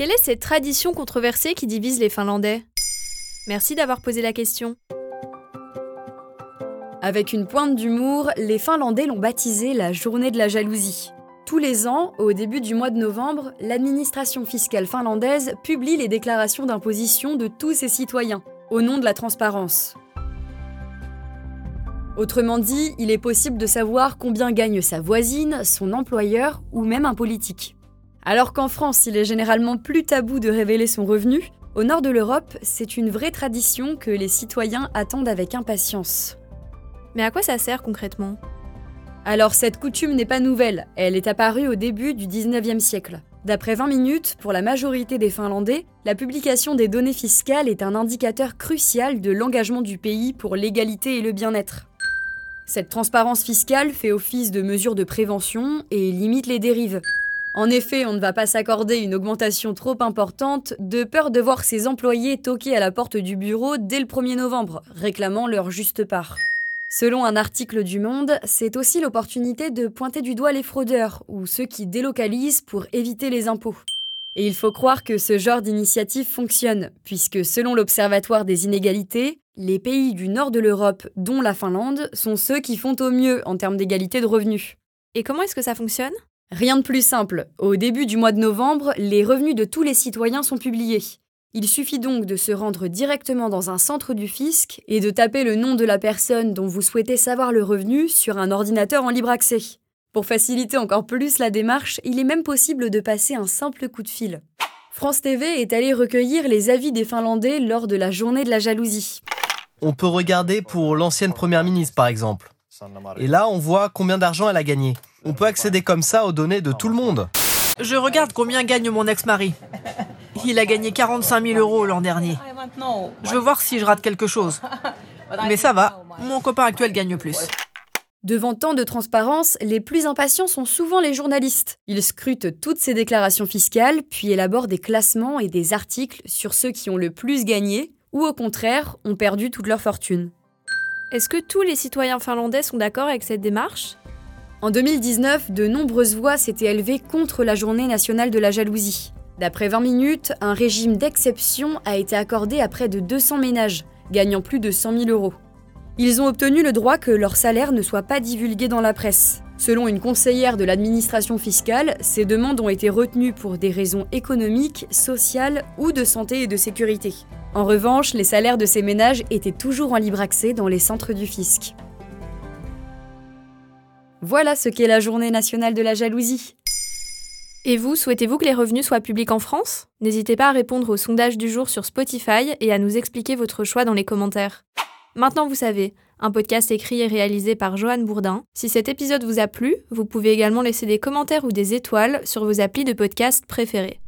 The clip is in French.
Quelle est cette tradition controversée qui divise les Finlandais? Merci d'avoir posé la question. Avec une pointe d'humour, les Finlandais l'ont baptisé la journée de la jalousie. Tous les ans, au début du mois de novembre, l'administration fiscale finlandaise publie les déclarations d'imposition de tous ses citoyens, au nom de la transparence. Autrement dit, il est possible de savoir combien gagne sa voisine, son employeur ou même un politique. Alors qu'en France, il est généralement plus tabou de révéler son revenu, au nord de l'Europe, c'est une vraie tradition que les citoyens attendent avec impatience. Mais à quoi ça sert concrètement? Alors cette coutume n'est pas nouvelle, elle est apparue au début du 19e siècle. D'après 20 minutes, pour la majorité des Finlandais, la publication des données fiscales est un indicateur crucial de l'engagement du pays pour l'égalité et le bien-être. Cette transparence fiscale fait office de mesure de prévention et limite les dérives. En effet, on ne va pas s'accorder une augmentation trop importante de peur de voir ses employés toquer à la porte du bureau dès le 1er novembre, réclamant leur juste part. Selon un article du Monde, c'est aussi l'opportunité de pointer du doigt les fraudeurs ou ceux qui délocalisent pour éviter les impôts. Et il faut croire que ce genre d'initiative fonctionne, puisque selon l'Observatoire des inégalités, les pays du nord de l'Europe, dont la Finlande, sont ceux qui font au mieux en termes d'égalité de revenus. Et comment est-ce que ça fonctionne? Rien de plus simple. Au début du mois de novembre, les revenus de tous les citoyens sont publiés. Il suffit donc de se rendre directement dans un centre du fisc et de taper le nom de la personne dont vous souhaitez savoir le revenu sur un ordinateur en libre accès. Pour faciliter encore plus la démarche, il est même possible de passer un simple coup de fil. France TV est allé recueillir les avis des Finlandais lors de la journée de la jalousie. On peut regarder pour l'ancienne première ministre par exemple. Et là, on voit combien d'argent elle a gagné. On peut accéder comme ça aux données de tout le monde. Je regarde combien gagne mon ex-mari. Il a gagné 45 000 euros l'an dernier. Je veux voir si je rate quelque chose. Mais ça va, mon copain actuel gagne plus. Devant tant de transparence, les plus impatients sont souvent les journalistes. Ils scrutent toutes ces déclarations fiscales, puis élaborent des classements et des articles sur ceux qui ont le plus gagné, ou au contraire, ont perdu toute leur fortune. Est-ce que tous les citoyens finlandais sont d'accord avec cette démarche? En 2019, de nombreuses voix s'étaient élevées contre la journée nationale de la jalousie. D'après 20 minutes, un régime d'exception a été accordé à près de 200 ménages, gagnant plus de 100 000 euros. Ils ont obtenu le droit que leur salaire ne soit pas divulgué dans la presse. Selon une conseillère de l'administration fiscale, ces demandes ont été retenues pour des raisons économiques, sociales ou de santé et de sécurité. En revanche, les salaires de ces ménages étaient toujours en libre accès dans les centres du fisc. Voilà ce qu'est la journée nationale de la jalousie. Et vous, souhaitez-vous que les revenus soient publics en France? N'hésitez pas à répondre au sondage du jour sur Spotify et à nous expliquer votre choix dans les commentaires. Maintenant, vous savez, un podcast écrit et réalisé par Johan Bourdin. Si cet épisode vous a plu, vous pouvez également laisser des commentaires ou des étoiles sur vos applis de podcast préférés.